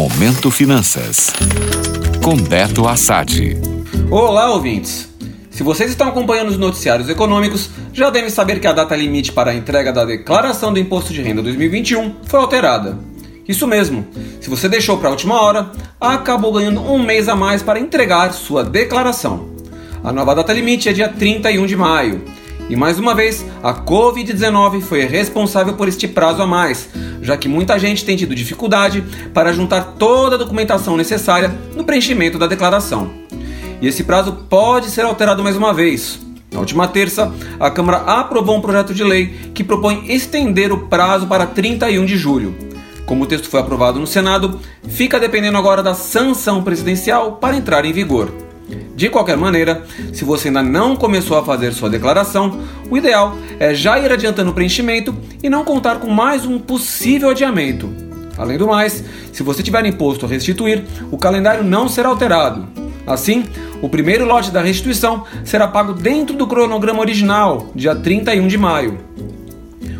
Momento Finanças. Com Beto Assad. Olá, ouvintes. Se vocês estão acompanhando os noticiários econômicos, já devem saber que a data limite para a entrega da declaração do Imposto de Renda 2021 foi alterada. Isso mesmo, se você deixou para a última hora, acabou ganhando um mês a mais para entregar sua declaração. A nova data limite é dia 31 de maio. E mais uma vez, a Covid-19 foi responsável por este prazo a mais, já que muita gente tem tido dificuldade para juntar toda a documentação necessária no preenchimento da declaração. E esse prazo pode ser alterado mais uma vez. Na última terça, a Câmara aprovou um projeto de lei que propõe estender o prazo para 31 de julho. Como o texto foi aprovado no Senado, fica dependendo agora da sanção presidencial para entrar em vigor. De qualquer maneira, se você ainda não começou a fazer sua declaração, o ideal é já ir adiantando o preenchimento e não contar com mais um possível adiamento. Além do mais, se você tiver imposto a restituir, o calendário não será alterado. Assim, o primeiro lote da restituição será pago dentro do cronograma original, dia 31 de maio.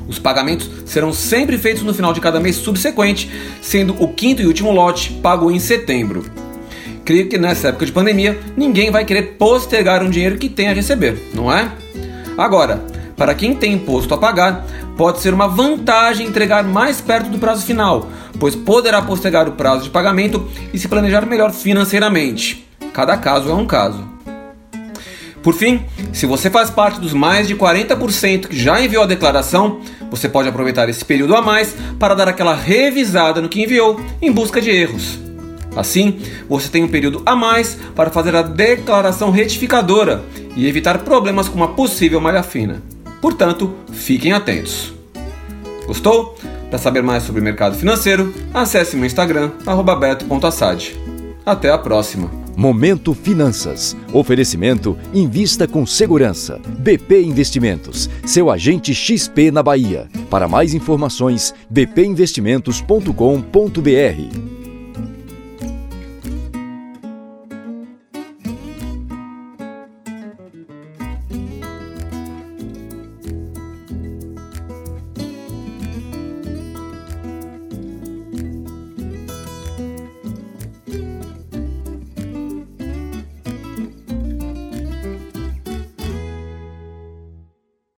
Os pagamentos serão sempre feitos no final de cada mês subsequente, sendo o quinto e último lote pago em setembro. Creio que nessa época de pandemia ninguém vai querer postergar um dinheiro que tem a receber, não é? Agora, para quem tem imposto a pagar, pode ser uma vantagem entregar mais perto do prazo final, pois poderá postergar o prazo de pagamento e se planejar melhor financeiramente. Cada caso é um caso. Por fim, se você faz parte dos mais de 40% que já enviou a declaração, você pode aproveitar esse período a mais para dar aquela revisada no que enviou em busca de erros. Assim, você tem um período a mais para fazer a declaração retificadora e evitar problemas com uma possível malha fina. Portanto, fiquem atentos. Gostou? Para saber mais sobre o mercado financeiro, acesse meu Instagram, beto.assad. Até a próxima! Momento Finanças. Oferecimento Invista com Segurança. BP Investimentos. Seu agente XP na Bahia. Para mais informações, bpinvestimentos.com.br.